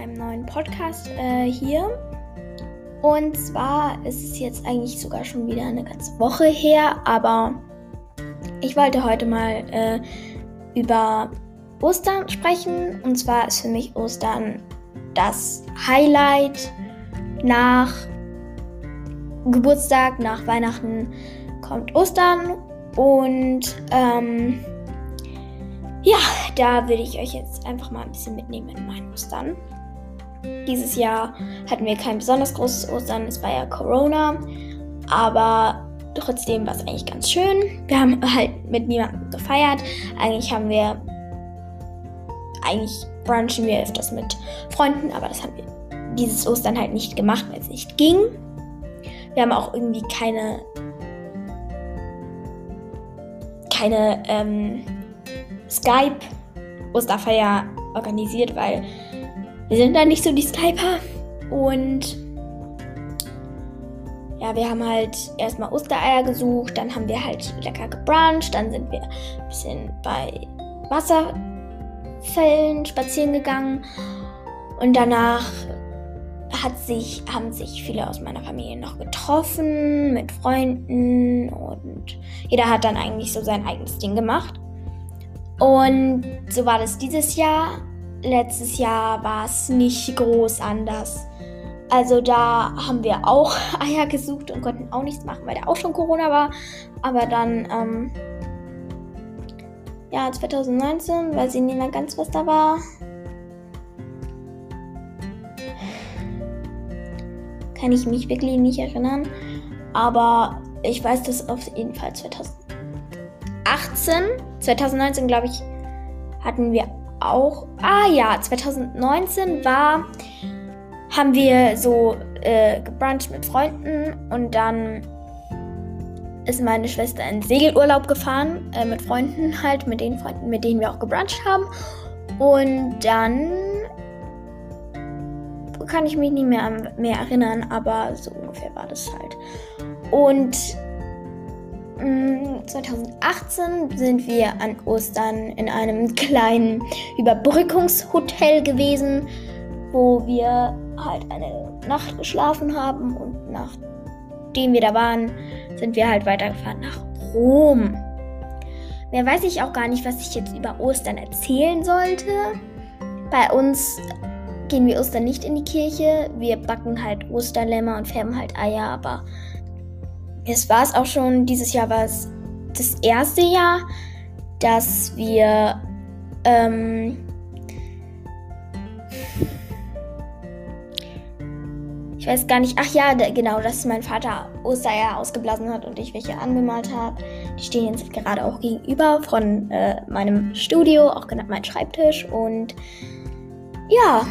einem neuen Podcast äh, hier. Und zwar ist es jetzt eigentlich sogar schon wieder eine ganze Woche her, aber ich wollte heute mal äh, über Ostern sprechen. Und zwar ist für mich Ostern das Highlight nach Geburtstag, nach Weihnachten kommt Ostern. Und ähm, ja, da würde ich euch jetzt einfach mal ein bisschen mitnehmen in meinen Ostern. Dieses Jahr hatten wir kein besonders großes Ostern, es war ja Corona, aber trotzdem war es eigentlich ganz schön. Wir haben halt mit niemandem gefeiert. Eigentlich haben wir, eigentlich brunchen wir öfters mit Freunden, aber das haben wir dieses Ostern halt nicht gemacht, weil es nicht ging. Wir haben auch irgendwie keine, keine, ähm, Skype-Osterfeier organisiert, weil wir sind da nicht so die Skyper. Und ja, wir haben halt erstmal Ostereier gesucht, dann haben wir halt lecker gebruncht, dann sind wir ein bisschen bei Wasserfällen spazieren gegangen und danach hat sich, haben sich viele aus meiner Familie noch getroffen mit Freunden und jeder hat dann eigentlich so sein eigenes Ding gemacht. Und so war das dieses Jahr. Letztes Jahr war es nicht groß anders. Also da haben wir auch Eier gesucht und konnten auch nichts machen, weil da auch schon Corona war. Aber dann, ähm, ja, 2019, weiß ich nicht mehr ganz, was da war. Kann ich mich wirklich nicht erinnern. Aber ich weiß, dass auf jeden Fall 2019. 2018, 2019 glaube ich, hatten wir auch. Ah ja, 2019 war, haben wir so äh, gebruncht mit Freunden und dann ist meine Schwester in Segelurlaub gefahren äh, mit Freunden halt, mit den Freunden, mit denen wir auch gebruncht haben. Und dann kann ich mich nicht mehr mehr erinnern, aber so ungefähr war das halt. Und 2018 mm, sind wir an Ostern in einem kleinen Überbrückungshotel gewesen, wo wir halt eine Nacht geschlafen haben und nachdem wir da waren, sind wir halt weitergefahren nach Rom. Mehr weiß ich auch gar nicht, was ich jetzt über Ostern erzählen sollte. Bei uns gehen wir Ostern nicht in die Kirche. Wir backen halt Osterlämmer und färben halt Eier, aber es war es auch schon, dieses Jahr war es das erste Jahr, dass wir ähm, ich weiß gar nicht, ach ja, genau, dass mein Vater Ostereier ausgeblasen hat und ich welche angemalt habe. Die stehen jetzt gerade auch gegenüber von äh, meinem Studio, auch genannt mein Schreibtisch. Und ja,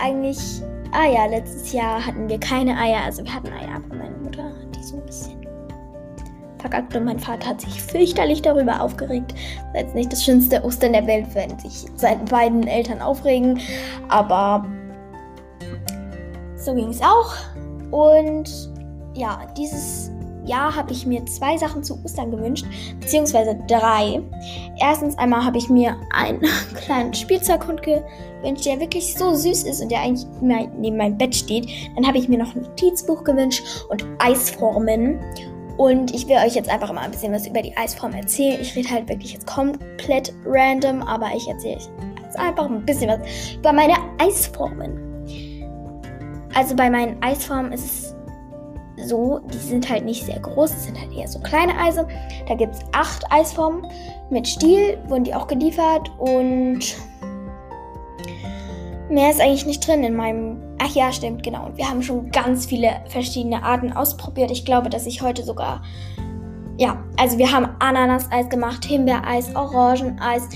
eigentlich, ah ja, letztes Jahr hatten wir keine Eier, also wir hatten Eier, aber meine Mutter hat die so ein bisschen verkackt und mein Vater hat sich fürchterlich darüber aufgeregt. Das ist jetzt nicht das schönste Ostern der Welt, wenn sich seine beiden Eltern aufregen, aber so ging es auch. Und ja, dieses Jahr habe ich mir zwei Sachen zu Ostern gewünscht, beziehungsweise drei. Erstens einmal habe ich mir einen kleinen Spielzeughund gewünscht, der wirklich so süß ist und der eigentlich neben meinem Bett steht. Dann habe ich mir noch ein Notizbuch gewünscht und Eisformen. Und ich will euch jetzt einfach mal ein bisschen was über die Eisform erzählen. Ich rede halt wirklich jetzt komplett random, aber ich erzähle euch jetzt einfach ein bisschen was über meine Eisformen. Also bei meinen Eisformen ist es so, die sind halt nicht sehr groß, es sind halt eher so kleine Eise. Da gibt es acht Eisformen mit Stiel, wurden die auch geliefert und mehr ist eigentlich nicht drin in meinem Ach ja, stimmt, genau. Und wir haben schon ganz viele verschiedene Arten ausprobiert. Ich glaube, dass ich heute sogar. Ja, also wir haben Ananaseis gemacht, Himbeereis, Orangeneis,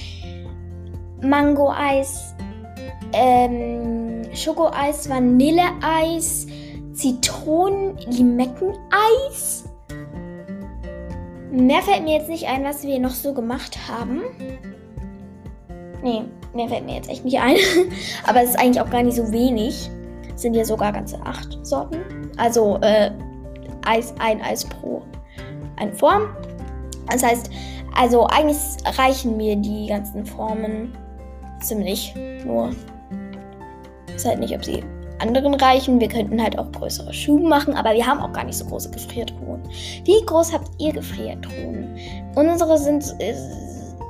Mangoeis, ähm, Schokoeis, Vanilleeis, Zitronen-Limetteneis. Mehr fällt mir jetzt nicht ein, was wir noch so gemacht haben. Nee, mehr fällt mir jetzt echt nicht ein. Aber es ist eigentlich auch gar nicht so wenig sind ja sogar ganze acht Sorten. Also äh, Eis, ein Eis pro eine Form. Das heißt, also eigentlich reichen mir die ganzen Formen ziemlich nur. weiß halt nicht, ob sie anderen reichen. Wir könnten halt auch größere Schuhe machen, aber wir haben auch gar nicht so große Gefriertruhen. Wie groß habt ihr Gefriertruhen? Unsere sind äh,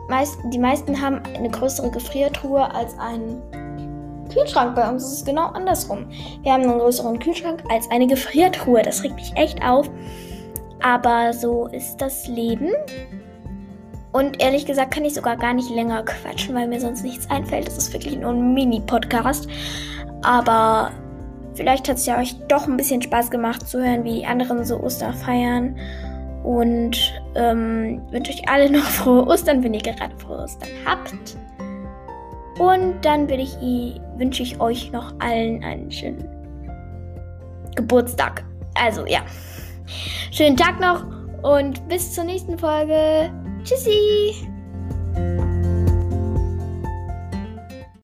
meist, die meisten haben eine größere Gefriertruhe als einen Kühlschrank. Bei uns ist es genau andersrum. Wir haben einen größeren Kühlschrank als eine Gefriertruhe. Das regt mich echt auf. Aber so ist das Leben. Und ehrlich gesagt kann ich sogar gar nicht länger quatschen, weil mir sonst nichts einfällt. Das ist wirklich nur ein Mini-Podcast. Aber vielleicht hat es ja euch doch ein bisschen Spaß gemacht zu hören, wie die anderen so Ostern feiern. Und ähm, wünsche euch alle noch frohe Ostern, wenn ihr gerade frohe Ostern habt. Und dann ich, wünsche ich euch noch allen einen schönen Geburtstag. Also ja. Schönen Tag noch und bis zur nächsten Folge. Tschüssi!